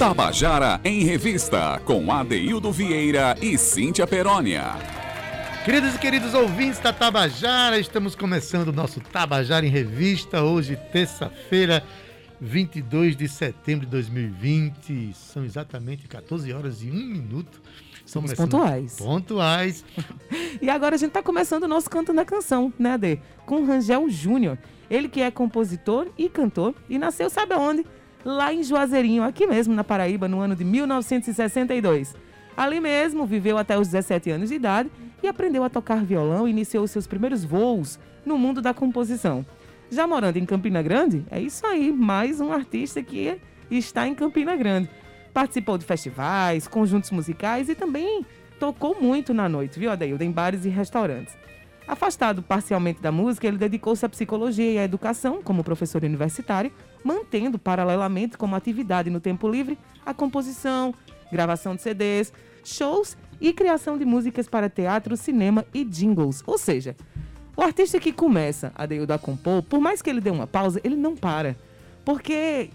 Tabajara em Revista, com Adeildo Vieira e Cíntia Perónia. Queridos e queridos ouvintes da Tabajara, estamos começando o nosso Tabajara em Revista, hoje, terça-feira, 22 de setembro de 2020. São exatamente 14 horas e 1 minuto. Somos pontuais. Pontuais. e agora a gente está começando o nosso Canto na Canção, né, Ade? Com Rangel Júnior. Ele que é compositor e cantor e nasceu, sabe aonde? Lá em Juazeirinho, aqui mesmo na Paraíba, no ano de 1962. Ali mesmo viveu até os 17 anos de idade e aprendeu a tocar violão e iniciou seus primeiros voos no mundo da composição. Já morando em Campina Grande, é isso aí, mais um artista que está em Campina Grande. Participou de festivais, conjuntos musicais e também tocou muito na noite, viu, Adeildo, em bares e restaurantes. Afastado parcialmente da música, ele dedicou-se à psicologia e à educação como professor universitário, mantendo paralelamente como atividade no tempo livre a composição, gravação de CDs, shows e criação de músicas para teatro, cinema e jingles. Ou seja, o artista que começa a Deildo a compor, por mais que ele dê uma pausa, ele não para. Porque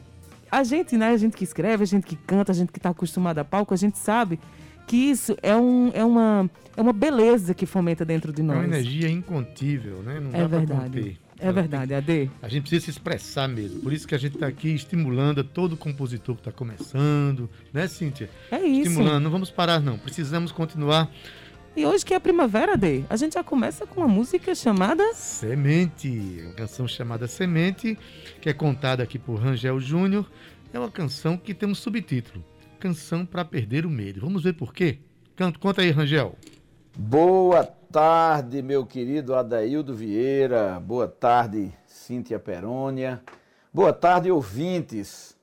a gente, né, a gente que escreve, a gente que canta, a gente que está acostumado a palco, a gente sabe que isso é, um, é, uma, é uma beleza que fomenta dentro de nós. É uma energia incontível, né? Não é verdade. É verdade, Ade. A gente precisa se expressar mesmo. Por isso que a gente está aqui estimulando todo compositor que está começando, né, Cíntia? É isso. Estimulando, não vamos parar, não. Precisamos continuar. E hoje que é a primavera, Ade, a gente já começa com uma música chamada Semente. Uma canção chamada Semente, que é contada aqui por Rangel Júnior. É uma canção que tem um subtítulo: Canção para Perder o Medo. Vamos ver por quê? Canto, conta aí, Rangel. Boa tarde, meu querido Adaildo Vieira. Boa tarde, Cíntia Perônia. Boa tarde, ouvintes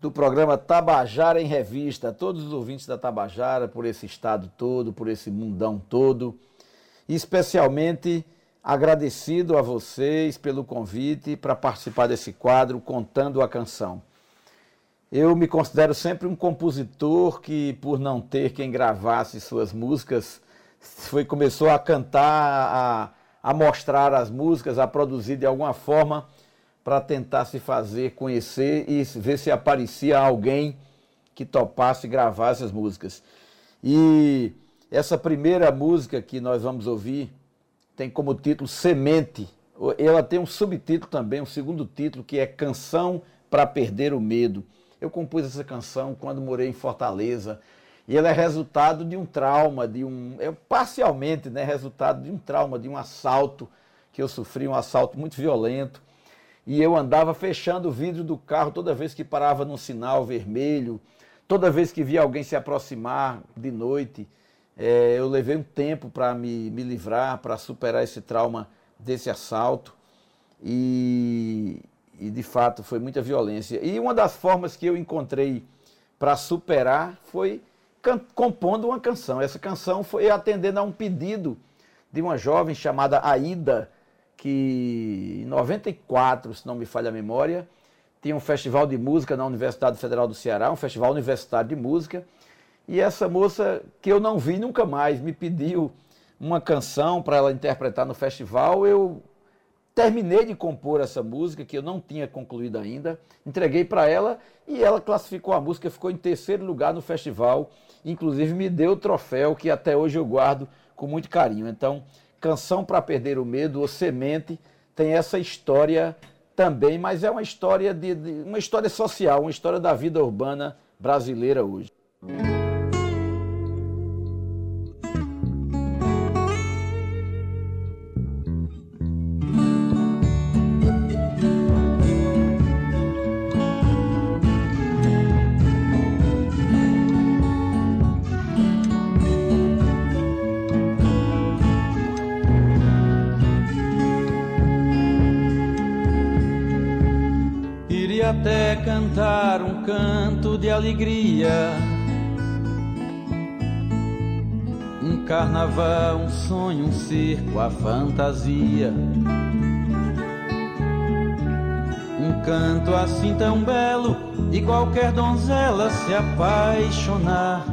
do programa Tabajara em Revista. Todos os ouvintes da Tabajara, por esse estado todo, por esse mundão todo. Especialmente agradecido a vocês pelo convite para participar desse quadro Contando a Canção. Eu me considero sempre um compositor que, por não ter quem gravasse suas músicas, foi começou a cantar, a, a mostrar as músicas, a produzir de alguma forma para tentar se fazer conhecer e ver se aparecia alguém que topasse gravar essas músicas. E essa primeira música que nós vamos ouvir tem como título Semente. Ela tem um subtítulo também, um segundo título, que é Canção para Perder o Medo. Eu compus essa canção quando morei em Fortaleza. E ela é resultado de um trauma, de um. É parcialmente, né? Resultado de um trauma, de um assalto que eu sofri, um assalto muito violento. E eu andava fechando o vidro do carro toda vez que parava num sinal vermelho, toda vez que via alguém se aproximar de noite. É, eu levei um tempo para me, me livrar, para superar esse trauma desse assalto. E, e de fato foi muita violência. E uma das formas que eu encontrei para superar foi compondo uma canção. Essa canção foi atendendo a um pedido de uma jovem chamada Aida, que em 94, se não me falha a memória, tinha um festival de música na Universidade Federal do Ceará, um festival universitário de música. E essa moça, que eu não vi nunca mais, me pediu uma canção para ela interpretar no festival. Eu Terminei de compor essa música, que eu não tinha concluído ainda, entreguei para ela e ela classificou a música, ficou em terceiro lugar no festival, inclusive me deu o troféu que até hoje eu guardo com muito carinho. Então, Canção para Perder o Medo, ou Semente, tem essa história também, mas é uma história de, de uma história social, uma história da vida urbana brasileira hoje. Alegria. Um carnaval, um sonho, um circo, a fantasia. Um canto assim tão belo e qualquer donzela se apaixonar.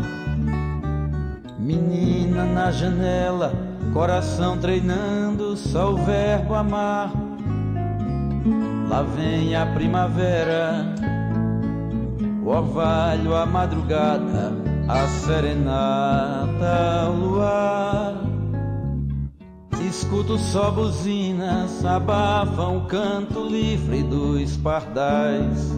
Menina na janela, coração treinando só o verbo amar. Lá vem a primavera orvalho, a madrugada, a serenata, o luar. Escuto só buzinas, abafam o canto livre dos pardais.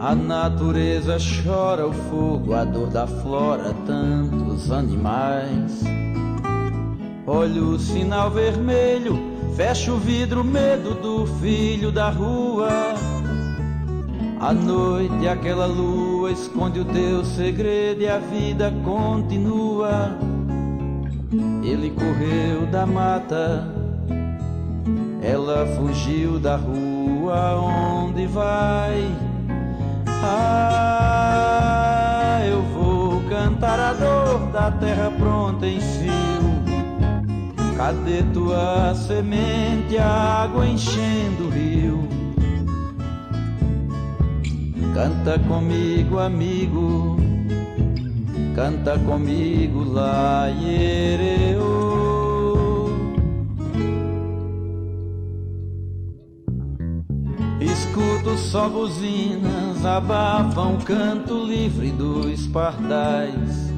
A natureza chora o fogo, a dor da flora, tantos animais. Olho o sinal vermelho, fecho o vidro, medo do filho da rua. A noite, aquela lua esconde o teu segredo e a vida continua. Ele correu da mata, ela fugiu da rua. Onde vai? Ah, eu vou cantar a dor da terra pronta em fio. Cadê tua semente, a água enchendo o rio? Canta comigo, amigo, canta comigo, lá, iereu. Escuto só buzinas, abafam o canto livre dos pardais.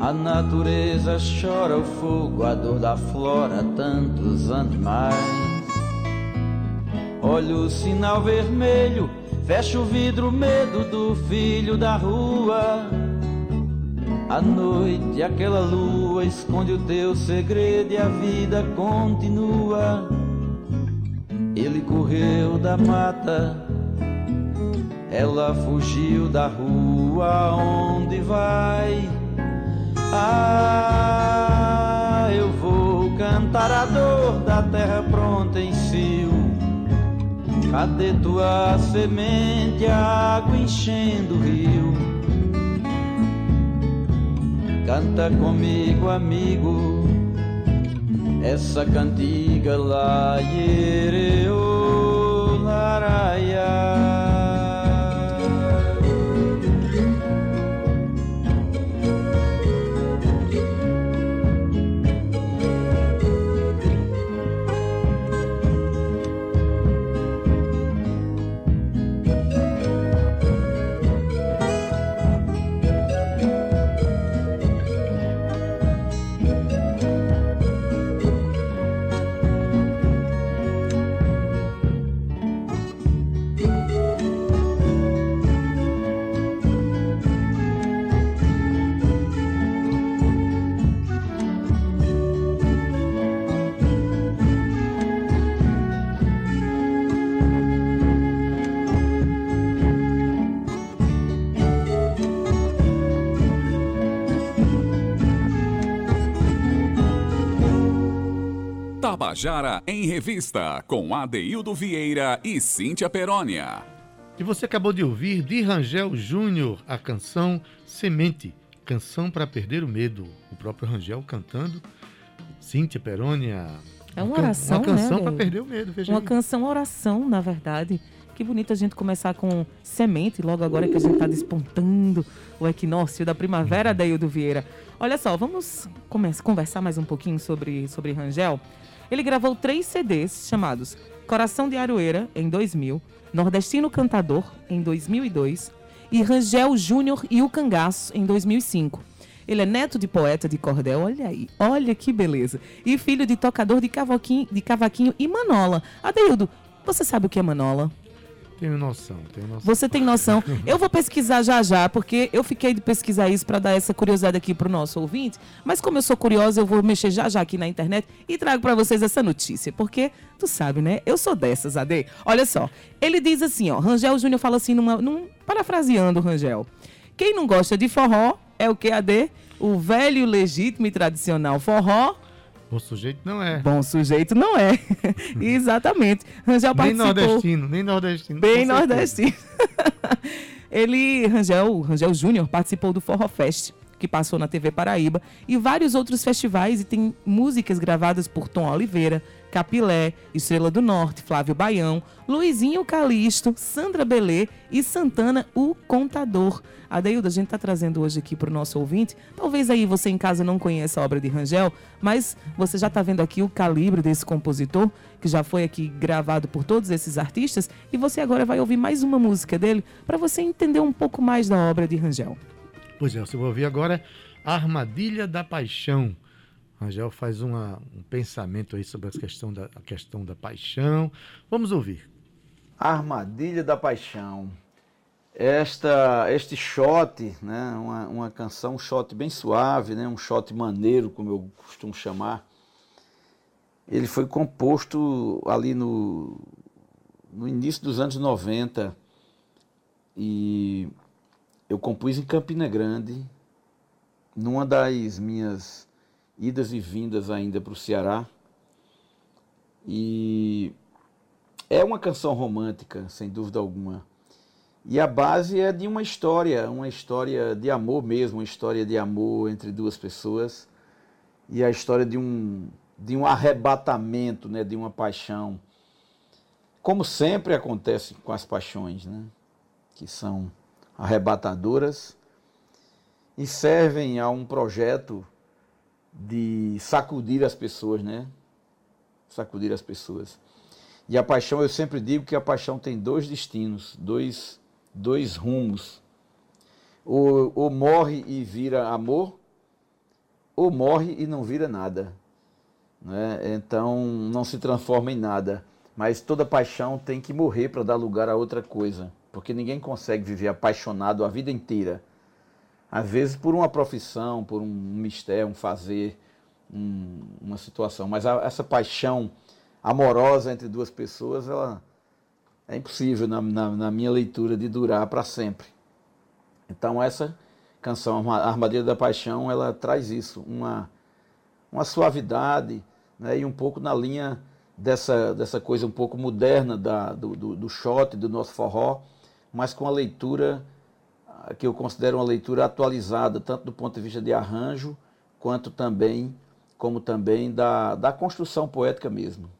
A natureza chora o fogo, a dor da flora, tantos animais. Olho o sinal vermelho, fecho o vidro, medo do filho da rua. A noite, aquela lua esconde o teu segredo e a vida continua. Ele correu da mata, ela fugiu da rua. Onde vai? Ah, eu vou cantar a dor da terra pronta em cio. Cadê tua semente, a água enchendo o rio? Canta comigo, amigo, essa cantiga lá, iereu, laraia. Tabajara em Revista, com Adeildo Vieira e Cíntia Perónia. E você acabou de ouvir de Rangel Júnior a canção Semente, canção para perder o medo. O próprio Rangel cantando, Cíntia Perónia. É uma oração, Uma canção né, para perder o medo, veja Uma aí. canção oração, na verdade. Que bonito a gente começar com semente, logo agora que a gente está despontando o equinócio da primavera, Daildo Vieira. Olha só, vamos conversar mais um pouquinho sobre, sobre Rangel. Ele gravou três CDs chamados Coração de Aroeira, em 2000, Nordestino Cantador, em 2002, e Rangel Júnior e o Cangaço, em 2005. Ele é neto de poeta de cordel, olha aí, olha que beleza. E filho de tocador de cavaquinho, de cavaquinho e manola. Adeildo, você sabe o que é manola? Tenho noção, tenho noção. Você tem noção? Eu vou pesquisar já já, porque eu fiquei de pesquisar isso para dar essa curiosidade aqui para o nosso ouvinte. Mas como eu sou curiosa, eu vou mexer já já aqui na internet e trago para vocês essa notícia. Porque, tu sabe, né? Eu sou dessas, Ade. Olha só, ele diz assim, ó. Rangel Júnior fala assim, numa, num, parafraseando o Rangel. Quem não gosta de forró é o que, Ade? O velho, legítimo e tradicional forró O sujeito não é. Bom sujeito não é. Exatamente. Rangel nem participou. nordestino, nem nordestino. Bem nordestino. Ele, Rangel, Rangel Júnior, participou do Forró Fest, que passou na TV Paraíba, e vários outros festivais e tem músicas gravadas por Tom Oliveira, Capilé, Estrela do Norte, Flávio Baião, Luizinho Calixto, Sandra Belê e Santana, o Contador. Adeildo, a gente está trazendo hoje aqui para o nosso ouvinte. Talvez aí você em casa não conheça a obra de Rangel, mas você já está vendo aqui o calibre desse compositor, que já foi aqui gravado por todos esses artistas, e você agora vai ouvir mais uma música dele para você entender um pouco mais da obra de Rangel. Pois é, você vai ouvir agora Armadilha da Paixão. Rangel faz uma, um pensamento aí sobre a questão, da, a questão da paixão. Vamos ouvir. Armadilha da Paixão. Esta, este shot, né, uma, uma canção, um shot bem suave, né, um shot maneiro, como eu costumo chamar, ele foi composto ali no, no início dos anos 90 e eu compus em Campina Grande, numa das minhas idas e vindas ainda para o Ceará. E é uma canção romântica, sem dúvida alguma. E a base é de uma história, uma história de amor mesmo, uma história de amor entre duas pessoas. E a história de um, de um arrebatamento, né, de uma paixão. Como sempre acontece com as paixões, né, que são arrebatadoras e servem a um projeto de sacudir as pessoas, né? Sacudir as pessoas. E a paixão, eu sempre digo que a paixão tem dois destinos, dois, dois rumos. Ou, ou morre e vira amor, ou morre e não vira nada. Né? Então não se transforma em nada. Mas toda paixão tem que morrer para dar lugar a outra coisa. Porque ninguém consegue viver apaixonado a vida inteira às vezes por uma profissão, por um mistério, um fazer, um, uma situação. Mas a, essa paixão amorosa entre duas pessoas, ela é impossível na, na, na minha leitura de durar para sempre. Então essa canção, a Armadilha da Paixão, ela traz isso, uma, uma suavidade né, e um pouco na linha dessa, dessa coisa um pouco moderna da, do, do, do shot, do nosso forró, mas com a leitura que eu considero uma leitura atualizada, tanto do ponto de vista de arranjo, quanto também, como também da, da construção poética mesmo.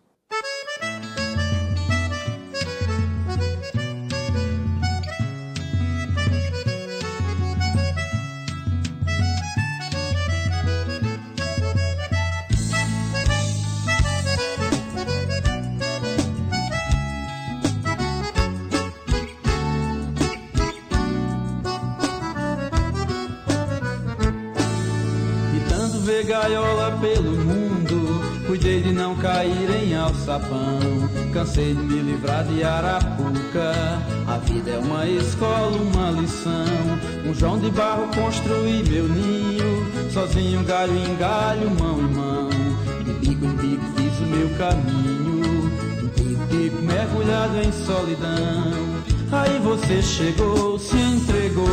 Gaiola pelo mundo, cuidei de não cair em alçapão. Cansei de me livrar de arapuca. A vida é uma escola, uma lição. Um João de barro construí meu ninho, sozinho, galho em galho, mão em mão. De bico em bico fiz o meu caminho, um tico mergulhado em solidão. Aí você chegou, se entregou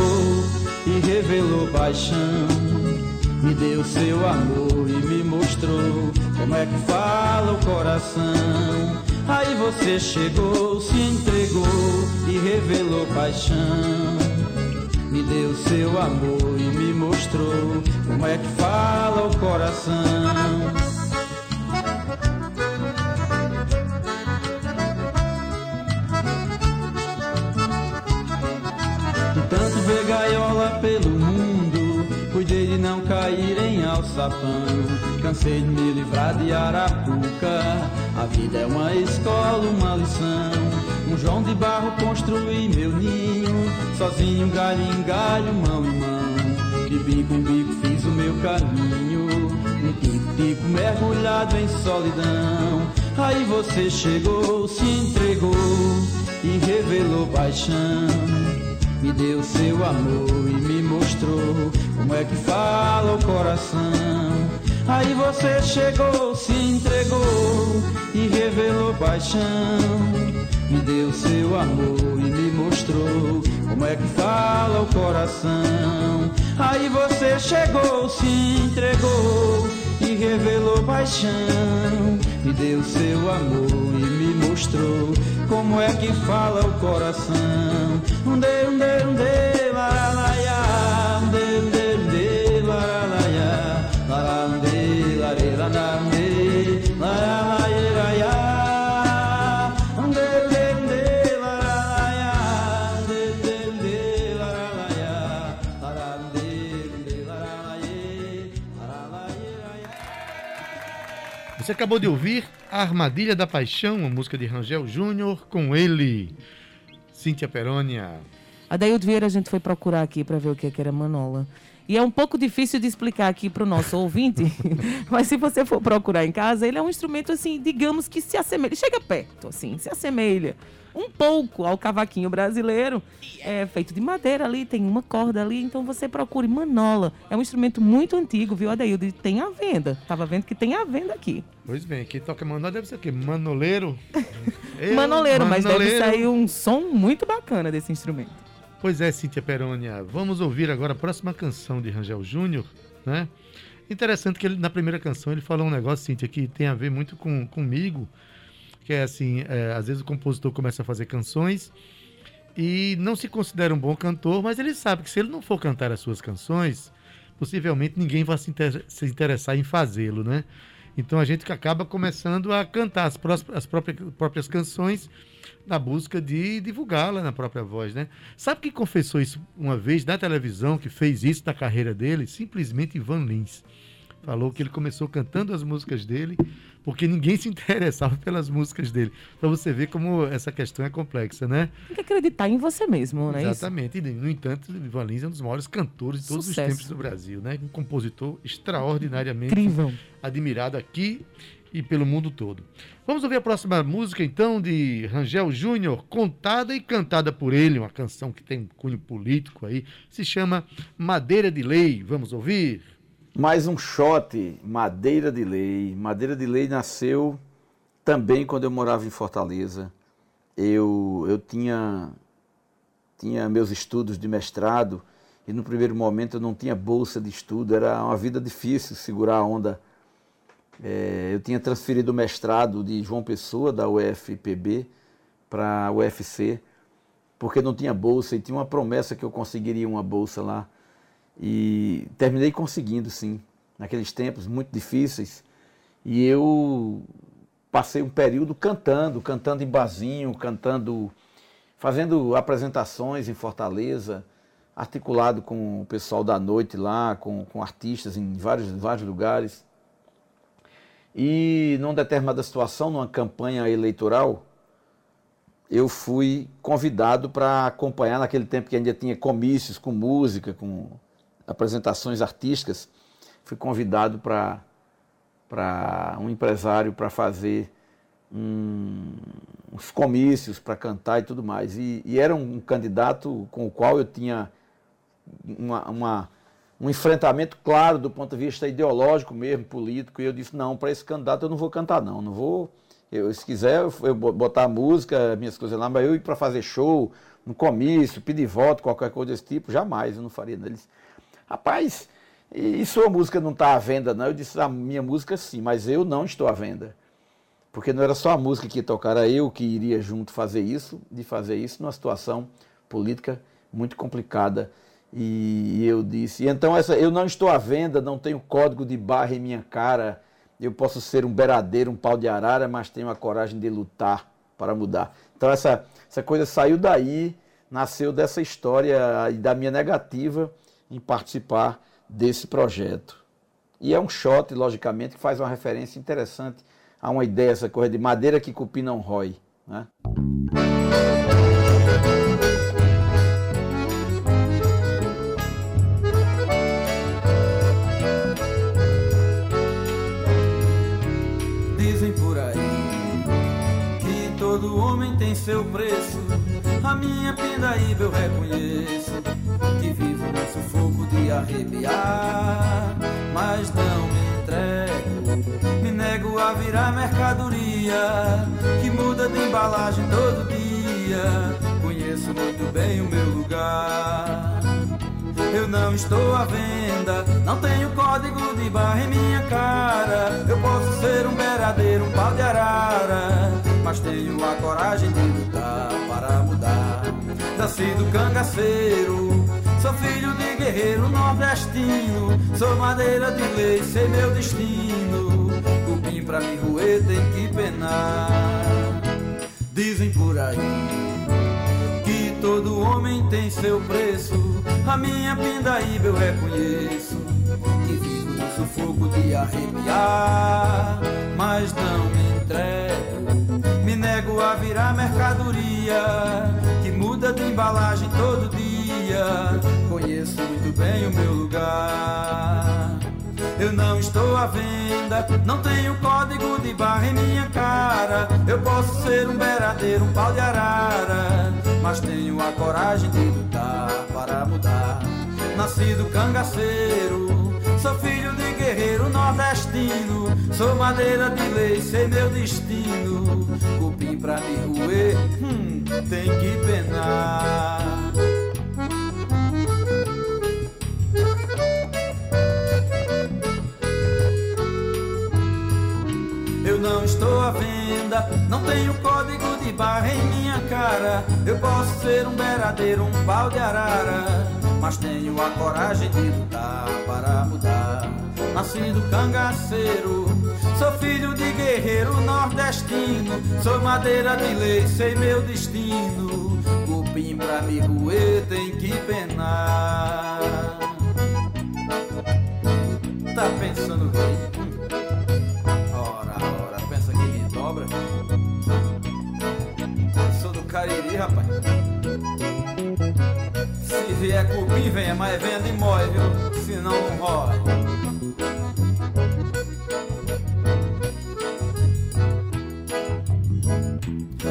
e revelou paixão me deu seu amor e me mostrou como é que fala o coração. Aí você chegou, se entregou e revelou paixão. Me deu seu amor e me mostrou como é que fala o coração. Alçapão. Cansei de me livrar de arapuca. A vida é uma escola, uma lição. Um João de barro construí meu ninho. Sozinho, galho em galho, mão em mão. De bico em bico fiz o meu caminho. Um tico-tico mergulhado em solidão. Aí você chegou, se entregou e revelou paixão me deu seu amor e me mostrou como é que fala o coração. Aí você chegou, se entregou e revelou paixão. Me deu seu amor e me mostrou como é que fala o coração. Aí você chegou, se entregou e revelou paixão. Me deu seu amor e me mostrou como é que fala o coração. Um de, um de, um de, Você acabou de ouvir A Armadilha da Paixão, uma música de Rangel Júnior, com ele, Cíntia Perônia. A Daildo Vieira a gente foi procurar aqui para ver o que, é que era manola. E é um pouco difícil de explicar aqui para o nosso ouvinte, mas se você for procurar em casa, ele é um instrumento assim, digamos que se assemelha, chega perto, assim, se assemelha um pouco ao cavaquinho brasileiro. É feito de madeira ali, tem uma corda ali, então você procure manola. É um instrumento muito antigo, viu, Adaildo? Tem à venda. Tava vendo que tem à venda aqui. Pois bem, quem toca manola deve ser o quê? Manoleiro? Eu, manoleiro, mas deve sair um som muito bacana desse instrumento. Pois é, Cíntia Perônia. Vamos ouvir agora a próxima canção de Rangel Júnior, né? Interessante que ele, na primeira canção ele falou um negócio, Cíntia, que tem a ver muito com, comigo, que é assim, é, às vezes o compositor começa a fazer canções e não se considera um bom cantor, mas ele sabe que se ele não for cantar as suas canções, possivelmente ninguém vai se, inter se interessar em fazê-lo, né? Então a gente acaba começando a cantar as, as próprias, próprias canções na busca de divulgá-la na própria voz, né? Sabe quem confessou isso uma vez na televisão, que fez isso na carreira dele? Simplesmente Ivan Lins. Falou que ele começou cantando as músicas dele porque ninguém se interessava pelas músicas dele. Para você ver como essa questão é complexa, né? Tem que acreditar em você mesmo, né? Exatamente. E, no entanto, Ivan Lins é um dos maiores cantores de todos Sucesso. os tempos do Brasil, né? Um compositor extraordinariamente Incrível. admirado aqui e pelo mundo todo. Vamos ouvir a próxima música, então, de Rangel Júnior, contada e cantada por ele, uma canção que tem um cunho político aí, se chama Madeira de Lei. Vamos ouvir? Mais um shot, Madeira de Lei. Madeira de Lei nasceu também quando eu morava em Fortaleza. Eu, eu tinha, tinha meus estudos de mestrado e no primeiro momento eu não tinha bolsa de estudo, era uma vida difícil segurar a onda. É, eu tinha transferido o mestrado de João Pessoa, da UFPB, para a UFC, porque não tinha bolsa e tinha uma promessa que eu conseguiria uma bolsa lá. E terminei conseguindo, sim, naqueles tempos muito difíceis. E eu passei um período cantando, cantando em barzinho, cantando, fazendo apresentações em Fortaleza, articulado com o pessoal da noite lá, com, com artistas em vários, vários lugares. E numa determinada situação, numa campanha eleitoral, eu fui convidado para acompanhar naquele tempo que ainda tinha comícios com música, com apresentações artísticas, fui convidado para um empresário para fazer um, uns comícios para cantar e tudo mais. E, e, era um candidato com o qual eu tinha uma, uma, um enfrentamento claro do ponto de vista ideológico mesmo, político. E eu disse, não, para esse candidato eu não vou cantar não, não vou... Eu, se quiser, eu botar música, minhas coisas lá, mas eu ir para fazer show, no comício, pedir voto, qualquer coisa desse tipo, jamais, eu não faria. Eles, Rapaz, e sua música não está à venda, não? Eu disse, a minha música sim, mas eu não estou à venda. Porque não era só a música que ia tocar, era eu que iria junto fazer isso, de fazer isso numa situação política muito complicada. E eu disse, então essa, eu não estou à venda, não tenho código de barra em minha cara, eu posso ser um beradeiro, um pau de arara, mas tenho a coragem de lutar para mudar. Então essa, essa coisa saiu daí, nasceu dessa história e da minha negativa em participar desse projeto. E é um shot, logicamente, que faz uma referência interessante a uma ideia, essa coisa de madeira que cupim não rói. Né? Dizem por aí que todo homem tem seu preço. A minha pindaíba eu reconheço que vivo no sufoco de arrepiar, mas não me entrego, me nego a virar mercadoria que muda de embalagem todo dia. Conheço muito bem o meu lugar. Eu não estou à venda, não tenho código de barra em minha cara. Eu posso ser um beradeiro, um pau de arara, mas tenho a coragem de lutar para mudar. Nasci do cangaceiro, Sou filho de guerreiro nordestino, sou madeira de lei, sei meu destino. Cupim pra me roer tem que penar. Dizem por aí que todo homem tem seu preço. A minha pindaíba eu reconheço que vivo no sufoco de arrepiar. Mas não me entrego. Me nego a virar mercadoria que muda de embalagem todo dia. Conheço muito bem o meu lugar. Eu não estou à venda, não tenho código de barra em minha cara. Eu posso ser um beradeiro, um pau de arara, mas tenho a coragem de lutar para mudar. Nascido cangaceiro, sou filho de guerreiro nordestino. Sou madeira de lei, sei meu destino. Cupim pra me roer, hum, tem que penar. Não estou à venda, não tenho código de barra em minha cara. Eu posso ser um beradeiro, um pau de arara, mas tenho a coragem de lutar para mudar. Nascido cangaceiro, sou filho de guerreiro nordestino, sou madeira de lei, sei meu destino. Cupim pra me roer tem que penar. Vier cupim, venha, mas venha de mói, viu? Senão não rola.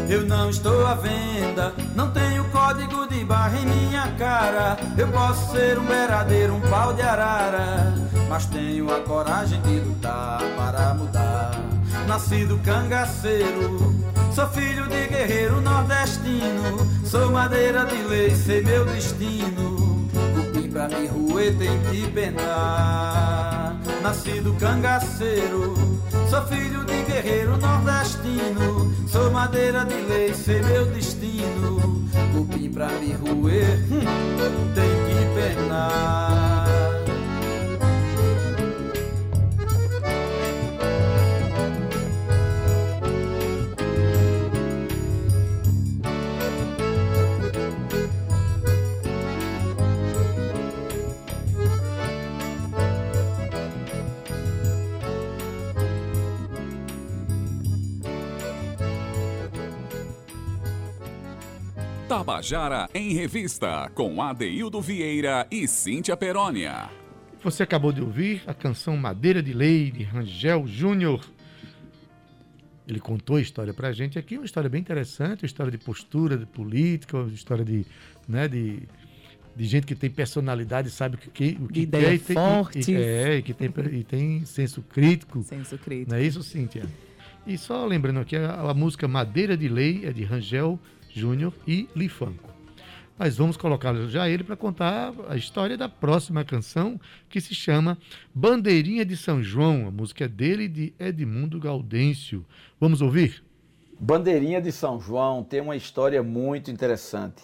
Eu não estou à venda, não tenho código de barra em minha cara. Eu posso ser um beradeiro, um pau de arara, mas tenho a coragem de lutar para mudar. Nascido cangaceiro, sou filho de guerreiro nordestino, sou madeira de lei, sei meu destino. Cupim pra me roer tem que penar. Nascido cangaceiro, sou filho de guerreiro nordestino, sou madeira de lei, sei meu destino. Cupim pra me roer hum, tem que penar. Tabajara em Revista, com Adeildo Vieira e Cíntia Perónia. Você acabou de ouvir a canção Madeira de Lei, de Rangel Júnior. Ele contou a história pra gente aqui, uma história bem interessante, uma história de postura, de política, uma história de, né, de, de gente que tem personalidade, sabe o que, o que De ideia quer e tem, forte. e, é, e que tem, e tem senso crítico. Senso crítico. Não é isso, Cíntia? E só lembrando aqui, a, a música Madeira de Lei é de Rangel Júnior e Lifanco. Mas vamos colocar já ele para contar a história da próxima canção, que se chama Bandeirinha de São João. A música é dele e de Edmundo Gaudêncio. Vamos ouvir? Bandeirinha de São João tem uma história muito interessante.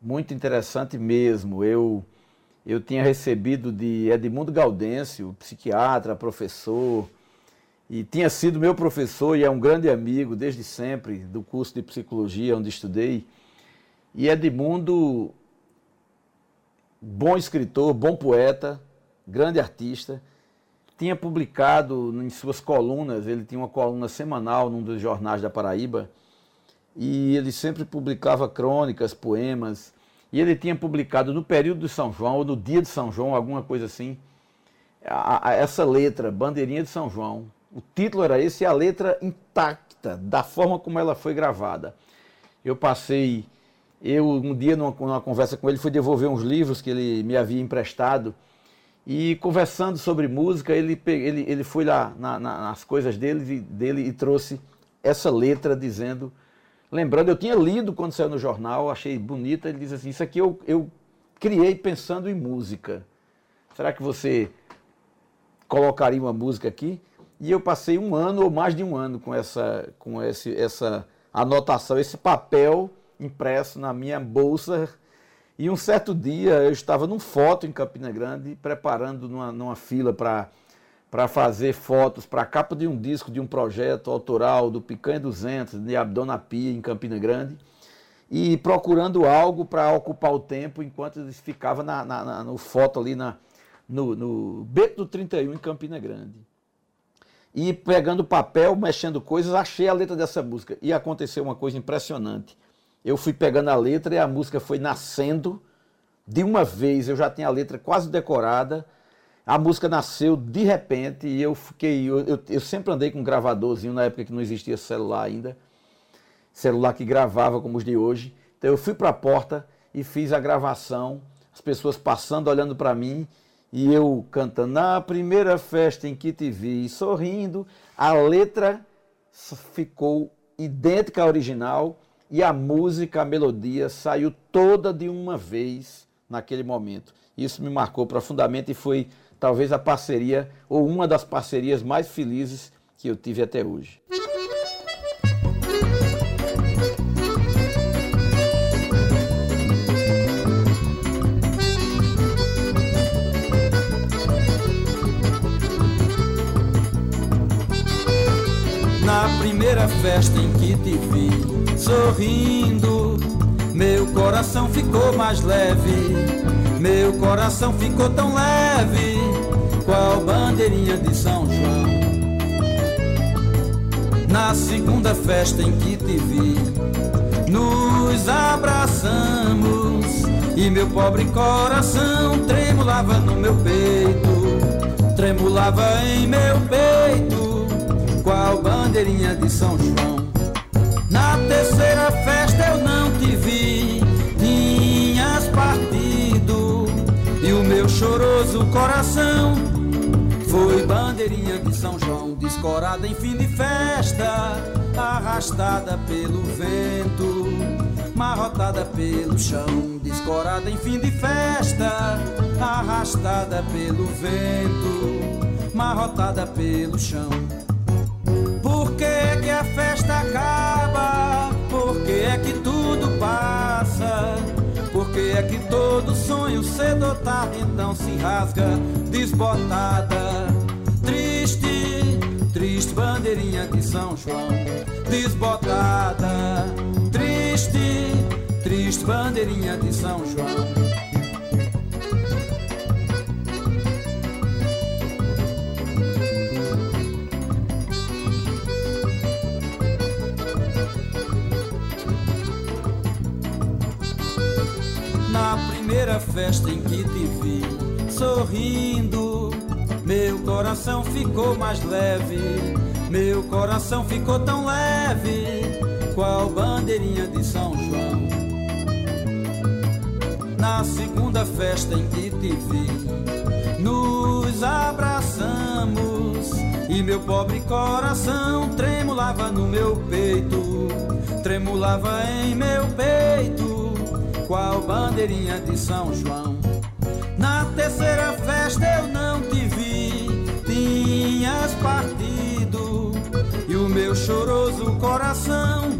Muito interessante mesmo. Eu, eu tinha recebido de Edmundo Gaudêncio, psiquiatra, professor, e tinha sido meu professor e é um grande amigo desde sempre do curso de psicologia onde estudei. E Edmundo, bom escritor, bom poeta, grande artista, tinha publicado em suas colunas, ele tinha uma coluna semanal num dos jornais da Paraíba, e ele sempre publicava crônicas, poemas, e ele tinha publicado no período de São João, ou no dia de São João, alguma coisa assim, a- a- essa letra, Bandeirinha de São João. O título era esse e a letra intacta, da forma como ela foi gravada. Eu passei, eu um dia numa, numa conversa com ele, fui devolver uns livros que ele me havia emprestado, e conversando sobre música, ele, ele, ele foi lá na- na- nas coisas dele, e- dele e trouxe essa letra dizendo, lembrando, eu tinha lido quando saiu no jornal, achei bonita, ele diz assim, isso aqui eu, eu criei pensando em música. Será que você colocaria uma música aqui? E eu passei um ano ou mais de um ano com essa, com esse, essa anotação, esse papel impresso na minha bolsa. E um certo dia eu estava num foto em Campina Grande, preparando numa, numa fila para fazer fotos para a capa de um disco de um projeto autoral do Picanha 200, de Abdona Pia, em Campina Grande, e procurando algo para ocupar o tempo enquanto eles ficavam na, na, na- no foto ali na, no, no Beco do 31, em Campina Grande. E pegando papel, mexendo coisas, achei a letra dessa música. E aconteceu uma coisa impressionante. Eu fui pegando a letra e a música foi nascendo de uma vez. Eu já tinha a letra quase decorada. A música nasceu de repente e eu fiquei. Eu, eu, eu sempre andei com um gravadorzinho na época que não existia celular ainda. Celular que gravava como os de hoje. Então eu fui para a porta e fiz a gravação. As pessoas passando, olhando para mim e eu cantando na primeira festa em que te vi sorrindo, a letra ficou idêntica à original e a música, a melodia saiu toda de uma vez naquele momento. Isso me marcou profundamente e foi talvez a parceria ou uma das parcerias mais felizes que eu tive até hoje. Primeira festa em que te vi sorrindo, meu coração ficou mais leve. Meu coração ficou tão leve, qual bandeirinha de São João. Na segunda festa em que te vi, nos abraçamos e meu pobre coração tremulava no meu peito, tremulava em meu peito qual bandeirinha de São João. Na terceira festa eu não te vi, tinhas partido e o meu choroso coração foi bandeirinha de São João, descorada em fim de festa, arrastada pelo vento, marrotada pelo chão, descorada em fim de festa, arrastada pelo vento, marrotada pelo chão. A festa acaba? Por que é que tudo passa? Por que é que todo sonho cedo ou tarde então se rasga desbotada? Triste, triste bandeirinha de São João, desbotada. Triste, triste bandeirinha de São João. Primeira festa em que te vi sorrindo, meu coração ficou mais leve. Meu coração ficou tão leve, qual bandeirinha de São João. Na segunda festa em que te vi, nos abraçamos e meu pobre coração tremulava no meu peito, tremulava em meu peito qual bandeirinha de São João. Na terceira festa eu não te vi, tinhas partido, e o meu choroso coração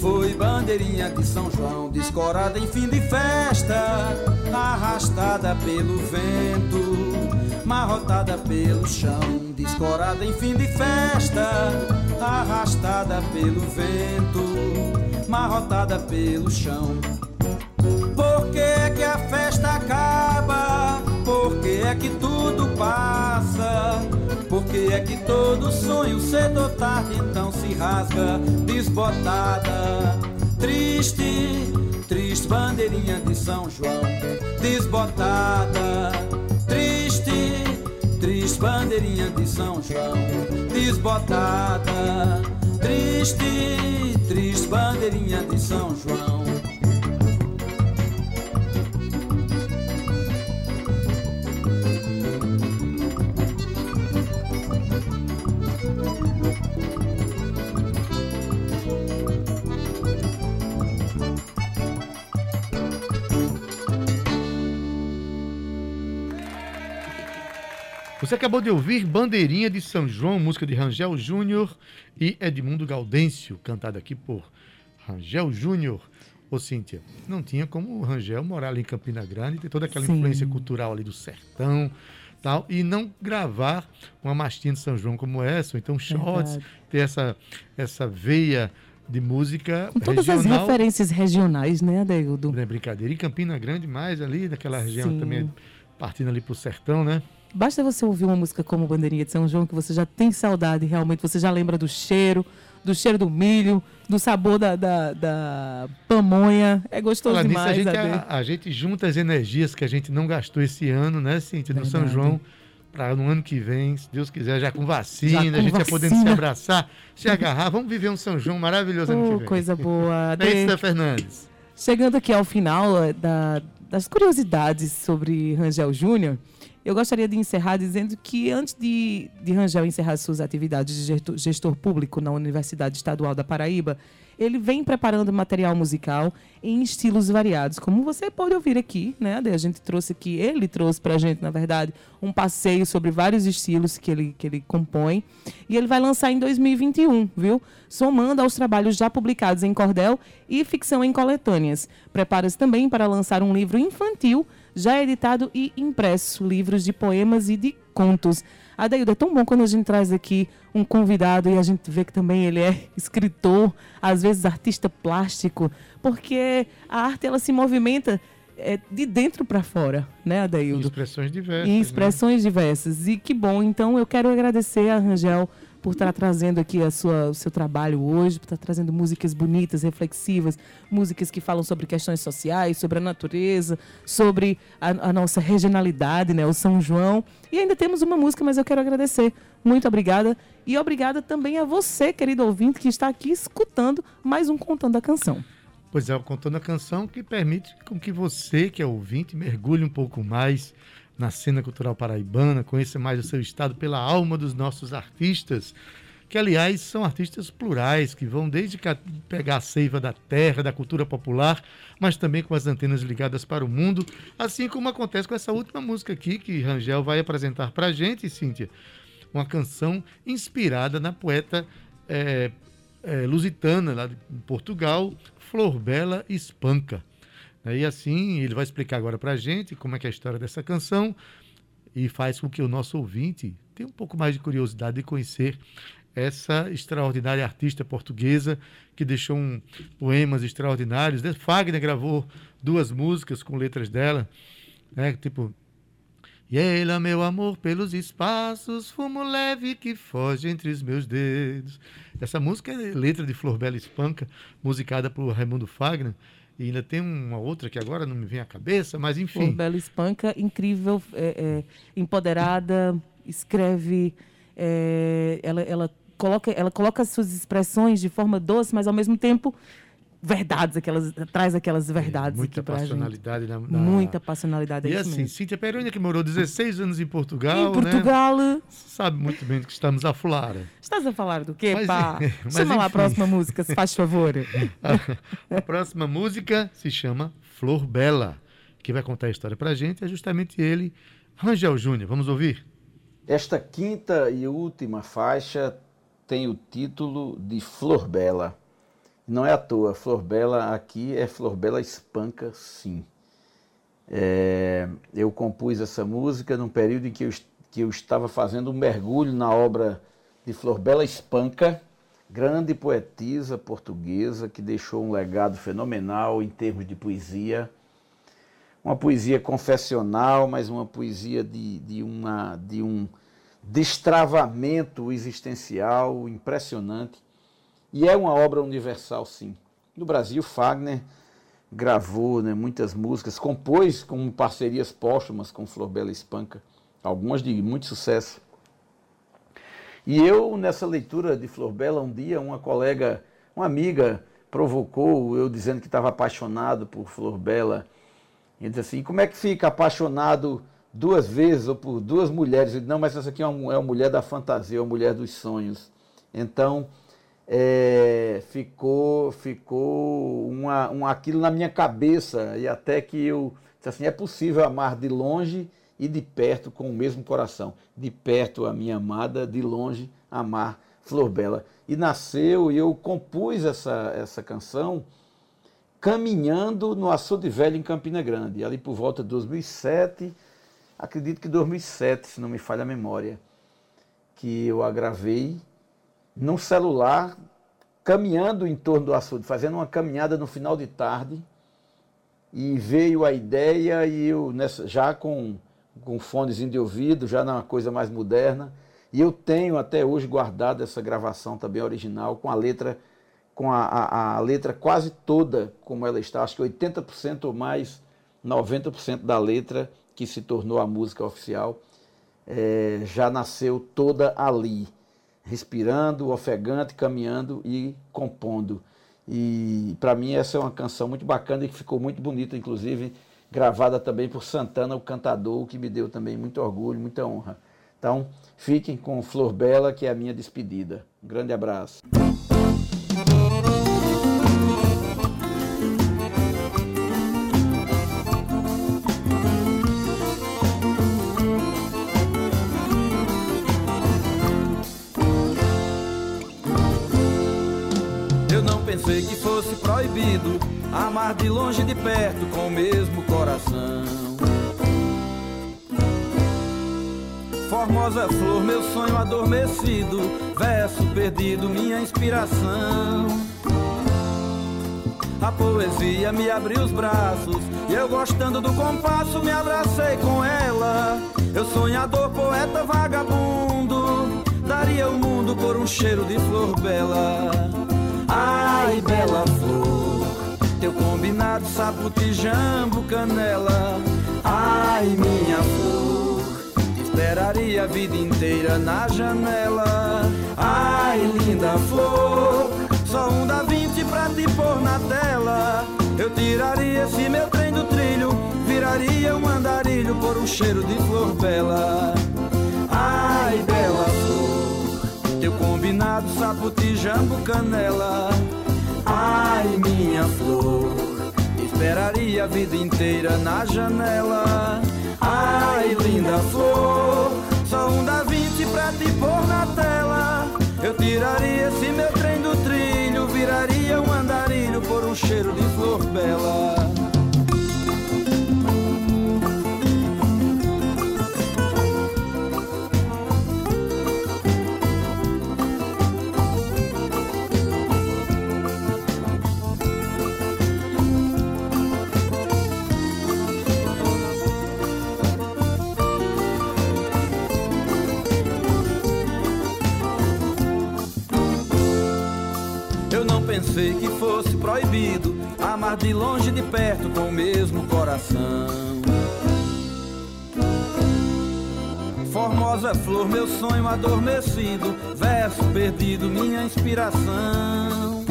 foi bandeirinha de São João, descorada em fim de festa, arrastada pelo vento, marrotada pelo chão, descorada em fim de festa, arrastada pelo vento, marrotada pelo chão. Que é que a festa acaba? Por que é que tudo passa? Por que é que todo sonho cedo ou tarde então se rasga desbotada? Triste, triste bandeirinha de São João, desbotada. Triste, triste bandeirinha de São João, desbotada. Triste, triste bandeirinha de São João. Você acabou de ouvir Bandeirinha de São João, música de Rangel Júnior e Edmundo Gaudêncio, cantada aqui por Rangel Júnior. Ô Cíntia, não tinha como o Rangel morar ali em Campina Grande, ter toda aquela Sim. influência cultural ali do sertão, tal, e não gravar uma mastinha de São João como essa, ou então shots, Verdade. ter essa, essa veia de música Com todas regional. as referências regionais, né, Adeildo? Não é brincadeira. E Campina Grande mais ali, daquela região Sim. também, partindo ali para o sertão, né? Basta você ouvir uma música como Bandeirinha de São João que você já tem saudade, realmente você já lembra do cheiro, do cheiro do milho, do sabor da, da, da pamonha. É gostoso demais. a, gente, Ade. a, a gente junta as energias que a gente não gastou esse ano, né, Cíntia, no São. João, para no ano que vem, se Deus quiser, já com vacina, Já com a gente já podendo se vacina. abraçar, se agarrar. Vamos viver um São João maravilhoso ano que Oh, vem. coisa boa. Não é. Zé Fernandes? Chegando aqui ao final eh, da- das curiosidades sobre Rangel Júnior, eu gostaria de encerrar dizendo que antes de, de Rangel encerrar suas atividades de gestor, gestor público na Universidade Estadual da Paraíba, ele vem preparando material musical em estilos variados, como você pode ouvir aqui, né? A gente trouxe aqui, ele trouxe pra gente, na verdade, um passeio sobre vários estilos que ele, que ele compõe. E ele vai lançar em 2021, viu? Somando aos trabalhos já publicados em cordel e ficção em coletâneas. Prepara-se também para lançar um livro infantil, já editado e impresso, livros de poemas e de contos. Adaildo, é tão bom quando a gente traz aqui um convidado e a gente vê que também ele é escritor, às vezes artista plástico, porque a arte ela se movimenta é, de dentro para fora, né, Em Adaildo? expressões diversas. em né? expressões diversas. E que bom. Então, eu quero agradecer a Rangel por estar trazendo aqui a sua, o seu trabalho hoje, por estar trazendo músicas bonitas, reflexivas, músicas que falam sobre questões sociais, sobre a natureza, sobre a, a nossa regionalidade, né, o São João. E ainda temos uma música, mas eu quero agradecer. Muito obrigada. E obrigada também a você, querido ouvinte, que está aqui escutando mais um Contando a Canção. Pois é, contando a canção que permite com que você, que é ouvinte, mergulhe um pouco mais na cena cultural paraibana, conheça mais o seu estado pela alma dos nossos artistas, que aliás são artistas plurais, que vão desde pegar a seiva da terra, da cultura popular, mas também com as antenas ligadas para o mundo, assim como acontece com essa última música aqui que Rangel vai apresentar para a gente, Cíntia, uma canção inspirada na poeta eh, eh, lusitana lá de Portugal, Flor Bela Espanca. E assim, ele vai explicar agora para a gente como é que é a história dessa canção e faz com que o nosso ouvinte tenha um pouco mais de curiosidade de conhecer essa extraordinária artista portuguesa que deixou um, poemas extraordinários. né? Fagner gravou duas músicas com letras dela, né? tipo e ela, meu amor, pelos espaços, fumo leve que foge entre os meus dedos. Essa música é letra de Flor Bela Espanca, musicada por Raimundo Fagner. E ainda tem uma outra que agora não me vem à cabeça, mas enfim. Bela Espanca, incrível, é, é, empoderada, escreve, é, ela, ela, coloca, ela coloca as suas expressões de forma doce, mas ao mesmo tempo verdades, aquelas, traz aquelas verdades Muita aqui pra gente. passionalidade na, na- Muita passionalidade. E é isso assim, mesmo. Cíntia Peroni, que morou 16 anos em Portugal, em Portugal, né? Sabe muito bem do que estamos a falar. estás a falar do quê, Mas- pá? mas Chama lá a enfim. próxima música, se faz favor. A próxima música se chama Flor Bela. Quem vai contar a história pra gente é justamente ele, Rangel Júnior. Vamos ouvir? Esta quinta e última faixa tem o título de Flor Bela. Não é à toa, Flor Bela aqui é Flor Bela Espanca, sim. É, eu compus essa música num período em que eu, que eu estava fazendo um mergulho na obra de Flor Bela Espanca, grande poetisa portuguesa que deixou um legado fenomenal em termos de poesia uma poesia confessional, mas uma poesia de, de, uma, de um destravamento existencial impressionante. E é uma obra universal, sim. No Brasil, Fagner gravou né, muitas músicas, compôs com parcerias póstumas com Flor Bela Espanca, algumas de muito sucesso. E eu, nessa leitura de Flor Bela, um dia, uma colega, uma amiga, provocou eu dizendo que estava apaixonado por Flor Bela. E disse assim: como é que fica apaixonado duas vezes ou por duas mulheres? Eu disse, não, mas essa aqui é uma, é uma mulher da fantasia, é uma mulher dos sonhos. Então, é, ficou, ficou uma, um, aquilo na minha cabeça, e até que eu disse assim: é possível amar de longe e de perto com o mesmo coração. De perto a minha amada, de longe amar Flor Bela. E nasceu, e eu compus essa, essa canção caminhando no Açude Velho em Campina Grande, ali por volta de 2007, acredito que 2007, se não me falha a memória, que eu a gravei num celular, caminhando em torno do açude, fazendo uma caminhada no final de tarde, e veio a ideia e eu nessa, já com com fonezinho de ouvido, já numa coisa mais moderna. E eu tenho até hoje guardado essa gravação também original, com a letra com a, a, a letra quase toda como ela está, acho que 80% ou mais, 90% da letra que se tornou a música oficial, é, já nasceu toda ali, respirando, ofegante, caminhando e compondo. E para mim essa é uma canção muito bacana e que ficou muito bonita, inclusive gravada também por Santana, o cantador, que me deu também muito orgulho, muita honra. Então, fiquem com Flor Bela, que é a minha despedida. Um grande abraço. Proibido amar de longe e de perto com o mesmo coração. Formosa flor, meu sonho adormecido, verso perdido, minha inspiração. A poesia me abriu os braços e eu gostando do compasso me abracei com ela. Eu sonhador, poeta vagabundo, daria o mundo por um cheiro de flor bela. Ai, bela flor, teu combinado saputi, jambo, canela. Ai, minha flor, te esperaria a vida inteira na janela. Ai, linda flor, só um dá vinte pra te pôr na tela. Eu tiraria esse meu trem do trilho, viraria um andarilho por um cheiro de flor bela. Ai, bela flor, teu combinado saputi, jambo, canela. Ai, minha flor, esperaria a vida inteira na janela. Ai, linda flor, só um dá vinte pra te pôr na tela. Eu tiraria esse meu trem do trilho, viraria um andarilho por um cheiro de flor bela. Proibido amar de longe e de perto com o mesmo coração. Formosa flor, meu sonho adormecido, verso perdido, minha inspiração.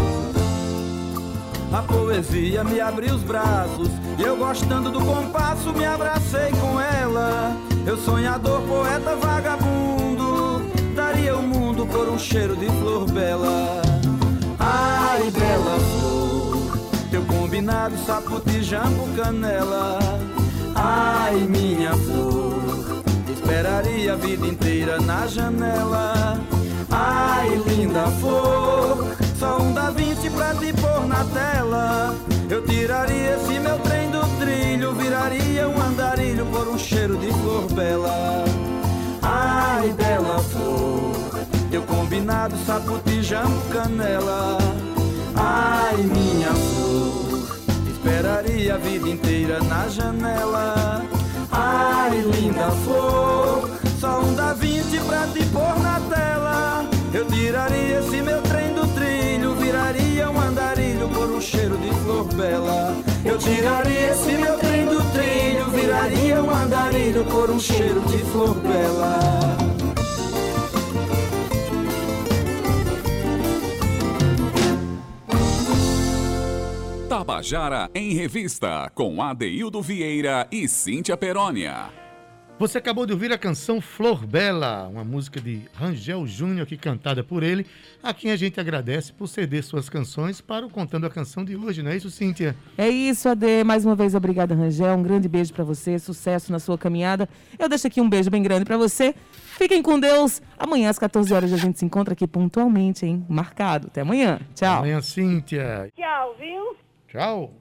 A poesia me abriu os braços e eu gostando do compasso me abracei com ela. Eu sonhador, poeta vagabundo, daria o mundo por um cheiro de flor bela. Ai, bela flor, combinado saputi, jambo, canela. Ai, minha flor, esperaria a vida inteira na janela. Ai, linda flor, só um dá vinte pra te pôr na tela. Eu tiraria esse meu trem do trilho, viraria um andarilho por um cheiro de flor bela. Ai, bela flor, teu combinado saputi, jambo, canela. Ai, minha flor, esperaria a vida inteira na janela. Ai, linda flor, só um dá vinte pra te pôr na tela. Eu tiraria esse meu trem do trilho, viraria um andarilho por um cheiro de flor bela. Eu tiraria esse meu trem do trilho, viraria um andarilho por um cheiro de flor bela. Tabajara em Revista, com Adeildo Vieira e Cíntia Perónia. Você acabou de ouvir a canção Flor Bela, uma música de Rangel Júnior, que cantada por ele, a quem a gente agradece por ceder suas canções para o Contando a Canção de hoje, não é isso, Cíntia? É isso, Ade. Mais uma vez, obrigada, Rangel. Um grande beijo para você. Sucesso na sua caminhada. Eu deixo aqui um beijo bem grande para você. Fiquem com Deus. Amanhã, às 14 horas, a gente se encontra aqui pontualmente, hein? Marcado. Até amanhã. Tchau. Amanhã, Cíntia. Tchau, viu? Tchau.